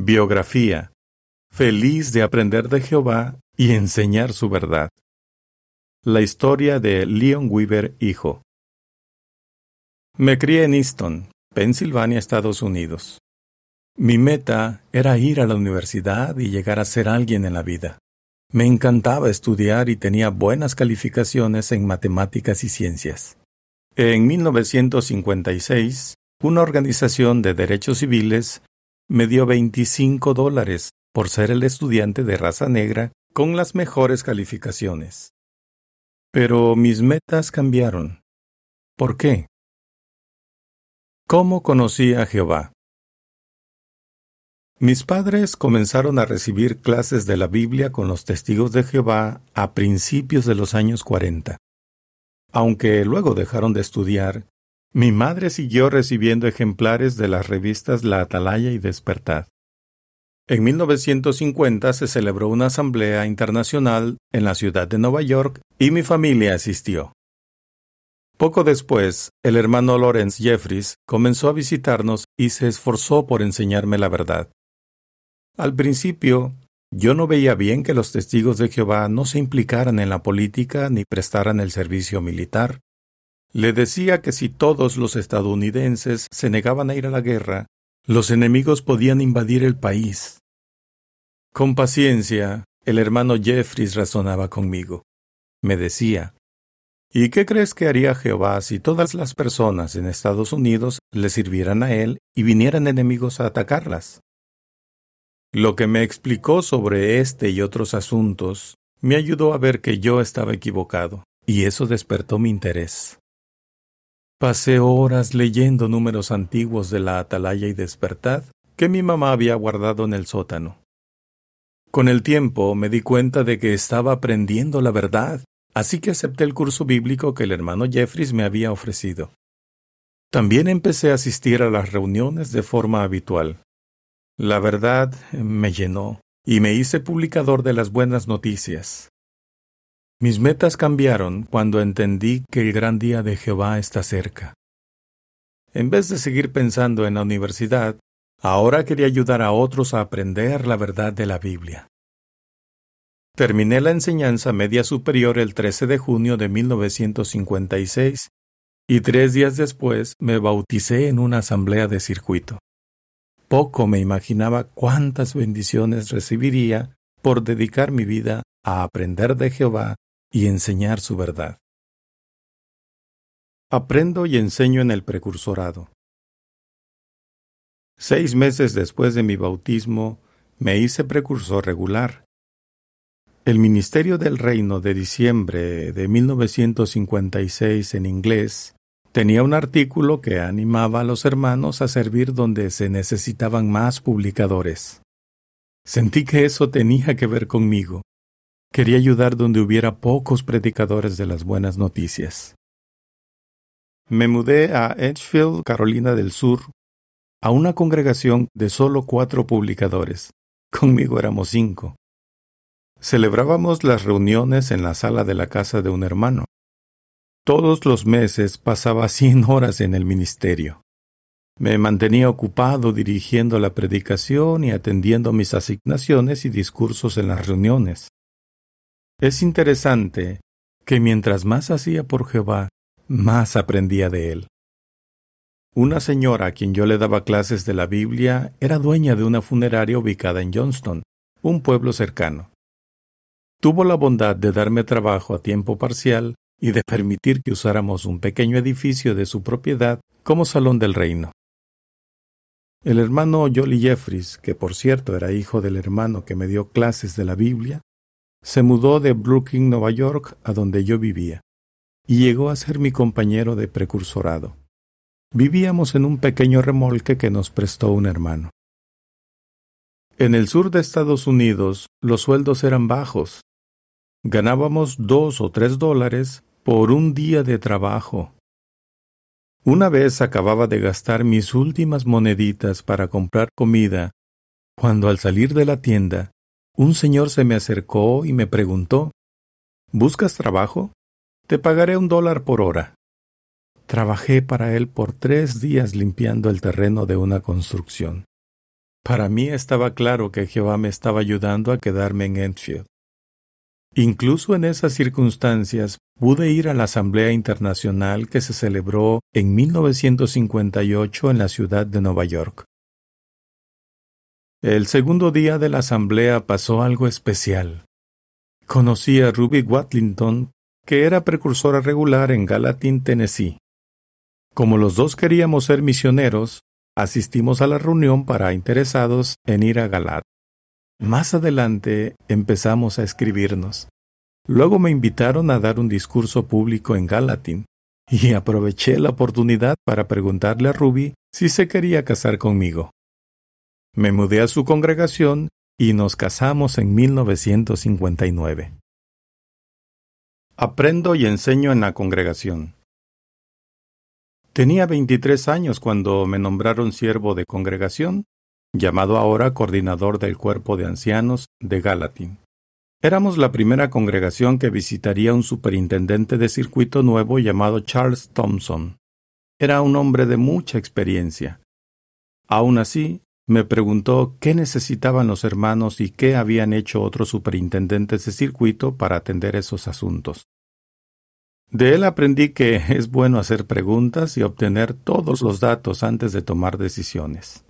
Biografía. Feliz de aprender de Jehová y enseñar su verdad. La historia de Leon Weaver, hijo. Me crié en Easton, Pensilvania, Estados Unidos. Mi meta era ir a la universidad y llegar a ser alguien en la vida. Me encantaba estudiar y tenía buenas calificaciones en matemáticas y ciencias. En 1956, una organización de derechos civiles me dio 25 dólares por ser el estudiante de raza negra con las mejores calificaciones. Pero mis metas cambiaron. ¿Por qué? ¿Cómo conocí a Jehová? Mis padres comenzaron a recibir clases de la Biblia con los testigos de Jehová a principios de los años 40. Aunque luego dejaron de estudiar, mi madre siguió recibiendo ejemplares de las revistas La Atalaya y Despertad. En 1950 se celebró una asamblea internacional en la ciudad de Nueva York y mi familia asistió. Poco después, el hermano Lawrence Jeffries comenzó a visitarnos y se esforzó por enseñarme la verdad. Al principio, yo no veía bien que los testigos de Jehová no se implicaran en la política ni prestaran el servicio militar. Le decía que si todos los estadounidenses se negaban a ir a la guerra, los enemigos podían invadir el país. Con paciencia, el hermano Jeffries razonaba conmigo. Me decía, ¿Y qué crees que haría Jehová si todas las personas en Estados Unidos le sirvieran a él y vinieran enemigos a atacarlas? Lo que me explicó sobre este y otros asuntos me ayudó a ver que yo estaba equivocado, y eso despertó mi interés. Pasé horas leyendo números antiguos de la Atalaya y Despertad que mi mamá había guardado en el sótano. Con el tiempo me di cuenta de que estaba aprendiendo la verdad, así que acepté el curso bíblico que el hermano Jeffries me había ofrecido. También empecé a asistir a las reuniones de forma habitual. La verdad me llenó y me hice publicador de las buenas noticias. Mis metas cambiaron cuando entendí que el gran día de Jehová está cerca. En vez de seguir pensando en la universidad, ahora quería ayudar a otros a aprender la verdad de la Biblia. Terminé la enseñanza media superior el 13 de junio de 1956 y tres días después me bauticé en una asamblea de circuito. Poco me imaginaba cuántas bendiciones recibiría por dedicar mi vida a aprender de Jehová y enseñar su verdad. Aprendo y enseño en el precursorado. Seis meses después de mi bautismo, me hice precursor regular. El Ministerio del Reino de diciembre de 1956 en inglés Tenía un artículo que animaba a los hermanos a servir donde se necesitaban más publicadores. Sentí que eso tenía que ver conmigo. Quería ayudar donde hubiera pocos predicadores de las buenas noticias. Me mudé a Edgefield, Carolina del Sur, a una congregación de solo cuatro publicadores. Conmigo éramos cinco. Celebrábamos las reuniones en la sala de la casa de un hermano. Todos los meses pasaba cien horas en el ministerio. Me mantenía ocupado dirigiendo la predicación y atendiendo mis asignaciones y discursos en las reuniones. Es interesante que mientras más hacía por Jehová, más aprendía de él. Una señora a quien yo le daba clases de la Biblia era dueña de una funeraria ubicada en Johnston, un pueblo cercano. Tuvo la bondad de darme trabajo a tiempo parcial y de permitir que usáramos un pequeño edificio de su propiedad como salón del reino. El hermano Jolly Jeffries, que por cierto era hijo del hermano que me dio clases de la Biblia, se mudó de Brooklyn, Nueva York, a donde yo vivía, y llegó a ser mi compañero de precursorado. Vivíamos en un pequeño remolque que nos prestó un hermano. En el sur de Estados Unidos los sueldos eran bajos. Ganábamos dos o tres dólares por un día de trabajo. Una vez acababa de gastar mis últimas moneditas para comprar comida, cuando al salir de la tienda, un señor se me acercó y me preguntó ¿Buscas trabajo? Te pagaré un dólar por hora. Trabajé para él por tres días limpiando el terreno de una construcción. Para mí estaba claro que Jehová me estaba ayudando a quedarme en Enfield. Incluso en esas circunstancias pude ir a la Asamblea Internacional que se celebró en 1958 en la ciudad de Nueva York. El segundo día de la asamblea pasó algo especial. Conocí a Ruby Watlington, que era precursora regular en Gallatin, Tennessee. Como los dos queríamos ser misioneros, asistimos a la reunión para interesados en ir a Galat. Más adelante empezamos a escribirnos. Luego me invitaron a dar un discurso público en Gallatin, y aproveché la oportunidad para preguntarle a Ruby si se quería casar conmigo. Me mudé a su congregación y nos casamos en 1959. Aprendo y enseño en la congregación. Tenía 23 años cuando me nombraron siervo de congregación, llamado ahora coordinador del cuerpo de ancianos de Galatin. Éramos la primera congregación que visitaría un superintendente de circuito nuevo llamado Charles Thompson. Era un hombre de mucha experiencia. Aún así, me preguntó qué necesitaban los hermanos y qué habían hecho otros superintendentes de circuito para atender esos asuntos. De él aprendí que es bueno hacer preguntas y obtener todos los datos antes de tomar decisiones.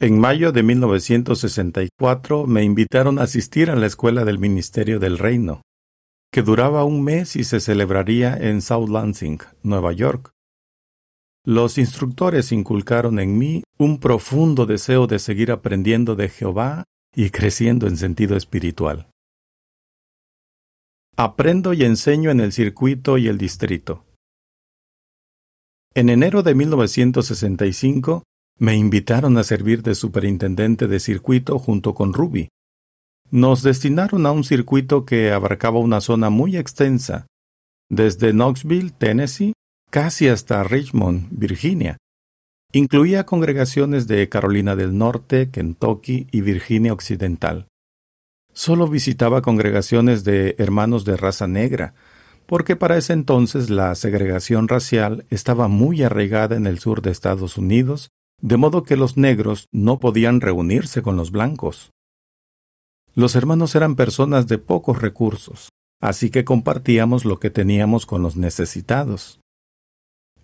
En mayo de 1964 me invitaron a asistir a la escuela del Ministerio del Reino, que duraba un mes y se celebraría en South Lansing, Nueva York. Los instructores inculcaron en mí un profundo deseo de seguir aprendiendo de Jehová y creciendo en sentido espiritual. Aprendo y enseño en el circuito y el distrito. En enero de 1965 me invitaron a servir de superintendente de circuito junto con Ruby. Nos destinaron a un circuito que abarcaba una zona muy extensa, desde Knoxville, Tennessee, casi hasta Richmond, Virginia. Incluía congregaciones de Carolina del Norte, Kentucky y Virginia Occidental. Solo visitaba congregaciones de hermanos de raza negra, porque para ese entonces la segregación racial estaba muy arraigada en el sur de Estados Unidos, de modo que los negros no podían reunirse con los blancos. Los hermanos eran personas de pocos recursos, así que compartíamos lo que teníamos con los necesitados.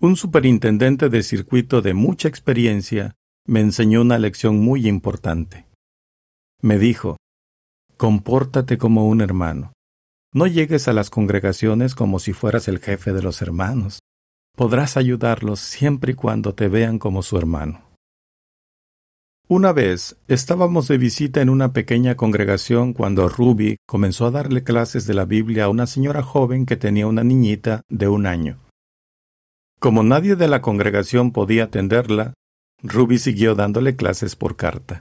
Un superintendente de circuito de mucha experiencia me enseñó una lección muy importante. Me dijo, Compórtate como un hermano. No llegues a las congregaciones como si fueras el jefe de los hermanos. Podrás ayudarlos siempre y cuando te vean como su hermano. Una vez estábamos de visita en una pequeña congregación cuando Ruby comenzó a darle clases de la Biblia a una señora joven que tenía una niñita de un año. Como nadie de la congregación podía atenderla, Ruby siguió dándole clases por carta.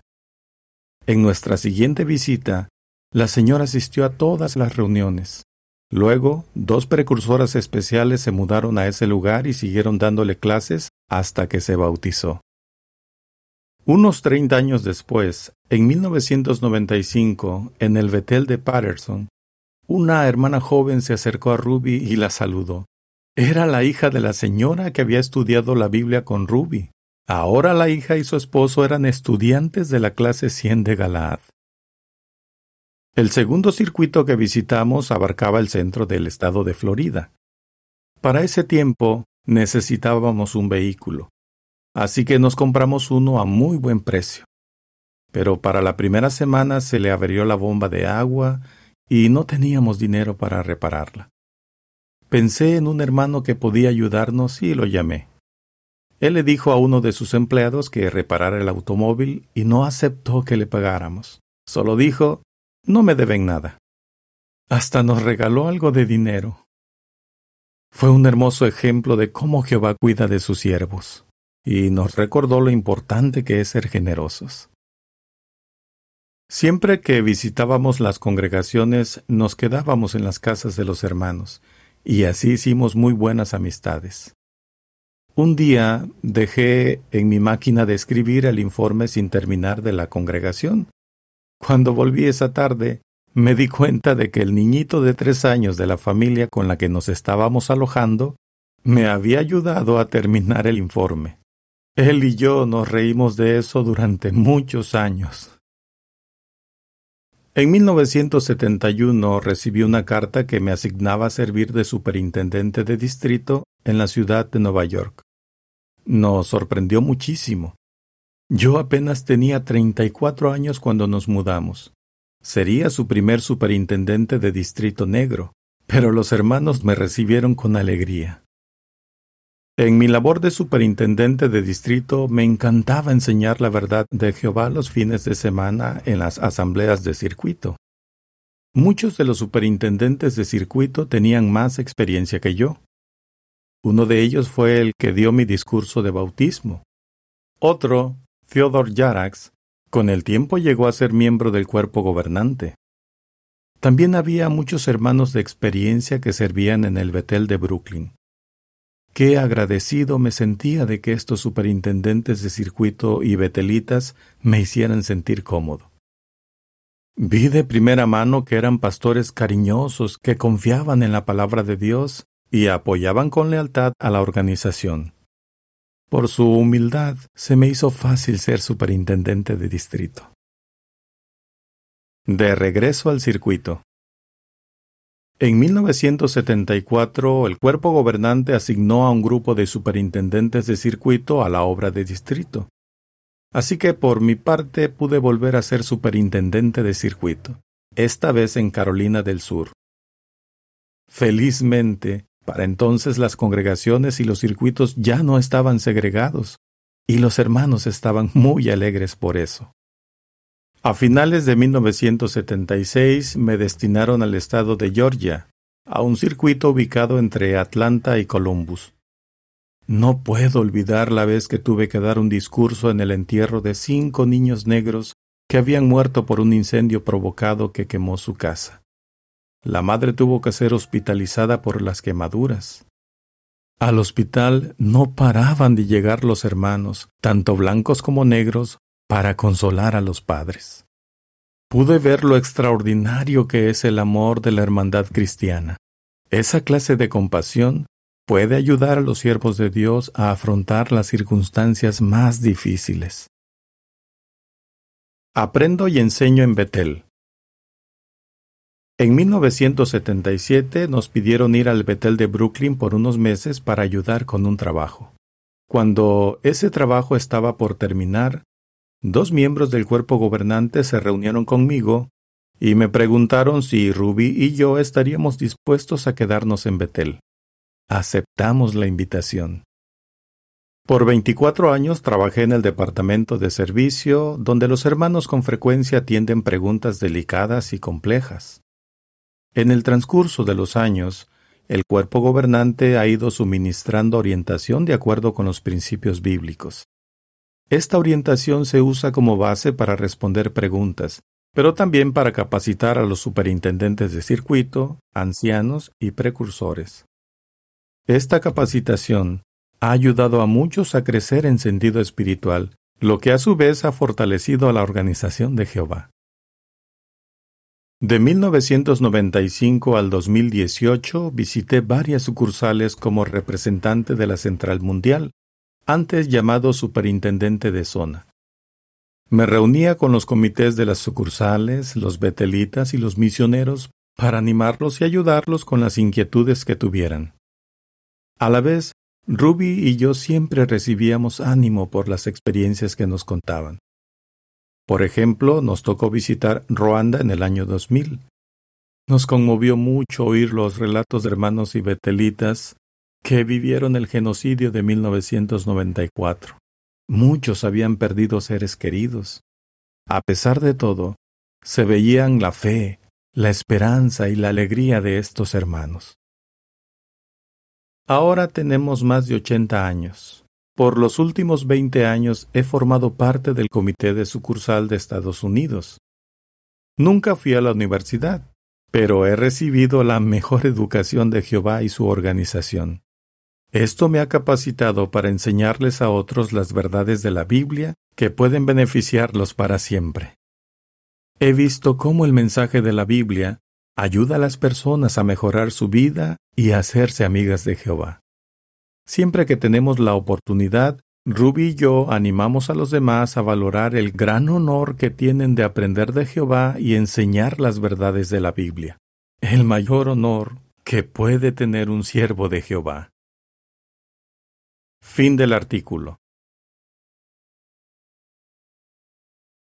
En nuestra siguiente visita, la señora asistió a todas las reuniones. Luego, dos precursoras especiales se mudaron a ese lugar y siguieron dándole clases hasta que se bautizó. Unos treinta años después, en 1995, en el Betel de Patterson, una hermana joven se acercó a Ruby y la saludó. Era la hija de la señora que había estudiado la Biblia con Ruby. Ahora la hija y su esposo eran estudiantes de la clase 100 de Galaad. El segundo circuito que visitamos abarcaba el centro del estado de Florida. Para ese tiempo necesitábamos un vehículo, así que nos compramos uno a muy buen precio. Pero para la primera semana se le abrió la bomba de agua y no teníamos dinero para repararla. Pensé en un hermano que podía ayudarnos y lo llamé. Él le dijo a uno de sus empleados que reparara el automóvil y no aceptó que le pagáramos. Solo dijo no me deben nada. Hasta nos regaló algo de dinero. Fue un hermoso ejemplo de cómo Jehová cuida de sus siervos, y nos recordó lo importante que es ser generosos. Siempre que visitábamos las congregaciones, nos quedábamos en las casas de los hermanos, y así hicimos muy buenas amistades. Un día dejé en mi máquina de escribir el informe sin terminar de la congregación, cuando volví esa tarde, me di cuenta de que el niñito de tres años de la familia con la que nos estábamos alojando me había ayudado a terminar el informe. Él y yo nos reímos de eso durante muchos años. En 1971 recibí una carta que me asignaba servir de superintendente de distrito en la ciudad de Nueva York. Nos sorprendió muchísimo. Yo apenas tenía 34 años cuando nos mudamos. Sería su primer superintendente de distrito negro, pero los hermanos me recibieron con alegría. En mi labor de superintendente de distrito me encantaba enseñar la verdad de Jehová los fines de semana en las asambleas de circuito. Muchos de los superintendentes de circuito tenían más experiencia que yo. Uno de ellos fue el que dio mi discurso de bautismo. Otro, Theodor Jarax, con el tiempo llegó a ser miembro del cuerpo gobernante. También había muchos hermanos de experiencia que servían en el Betel de Brooklyn. Qué agradecido me sentía de que estos superintendentes de circuito y betelitas me hicieran sentir cómodo. Vi de primera mano que eran pastores cariñosos que confiaban en la palabra de Dios y apoyaban con lealtad a la organización. Por su humildad se me hizo fácil ser superintendente de distrito. De regreso al circuito. En 1974, el cuerpo gobernante asignó a un grupo de superintendentes de circuito a la obra de distrito. Así que por mi parte pude volver a ser superintendente de circuito, esta vez en Carolina del Sur. Felizmente, para entonces las congregaciones y los circuitos ya no estaban segregados, y los hermanos estaban muy alegres por eso. A finales de 1976 me destinaron al estado de Georgia, a un circuito ubicado entre Atlanta y Columbus. No puedo olvidar la vez que tuve que dar un discurso en el entierro de cinco niños negros que habían muerto por un incendio provocado que quemó su casa. La madre tuvo que ser hospitalizada por las quemaduras. Al hospital no paraban de llegar los hermanos, tanto blancos como negros, para consolar a los padres. Pude ver lo extraordinario que es el amor de la hermandad cristiana. Esa clase de compasión puede ayudar a los siervos de Dios a afrontar las circunstancias más difíciles. Aprendo y enseño en Betel. En 1977 nos pidieron ir al Betel de Brooklyn por unos meses para ayudar con un trabajo. Cuando ese trabajo estaba por terminar, dos miembros del cuerpo gobernante se reunieron conmigo y me preguntaron si Ruby y yo estaríamos dispuestos a quedarnos en Betel. Aceptamos la invitación. Por 24 años trabajé en el departamento de servicio, donde los hermanos con frecuencia atienden preguntas delicadas y complejas. En el transcurso de los años, el cuerpo gobernante ha ido suministrando orientación de acuerdo con los principios bíblicos. Esta orientación se usa como base para responder preguntas, pero también para capacitar a los superintendentes de circuito, ancianos y precursores. Esta capacitación ha ayudado a muchos a crecer en sentido espiritual, lo que a su vez ha fortalecido a la organización de Jehová. De 1995 al 2018 visité varias sucursales como representante de la Central Mundial, antes llamado superintendente de zona. Me reunía con los comités de las sucursales, los betelitas y los misioneros para animarlos y ayudarlos con las inquietudes que tuvieran. A la vez, Ruby y yo siempre recibíamos ánimo por las experiencias que nos contaban. Por ejemplo, nos tocó visitar Ruanda en el año 2000. Nos conmovió mucho oír los relatos de hermanos y betelitas que vivieron el genocidio de 1994. Muchos habían perdido seres queridos. A pesar de todo, se veían la fe, la esperanza y la alegría de estos hermanos. Ahora tenemos más de 80 años. Por los últimos 20 años he formado parte del Comité de Sucursal de Estados Unidos. Nunca fui a la universidad, pero he recibido la mejor educación de Jehová y su organización. Esto me ha capacitado para enseñarles a otros las verdades de la Biblia que pueden beneficiarlos para siempre. He visto cómo el mensaje de la Biblia ayuda a las personas a mejorar su vida y a hacerse amigas de Jehová. Siempre que tenemos la oportunidad, Ruby y yo animamos a los demás a valorar el gran honor que tienen de aprender de Jehová y enseñar las verdades de la Biblia. El mayor honor que puede tener un siervo de Jehová. Fin del artículo.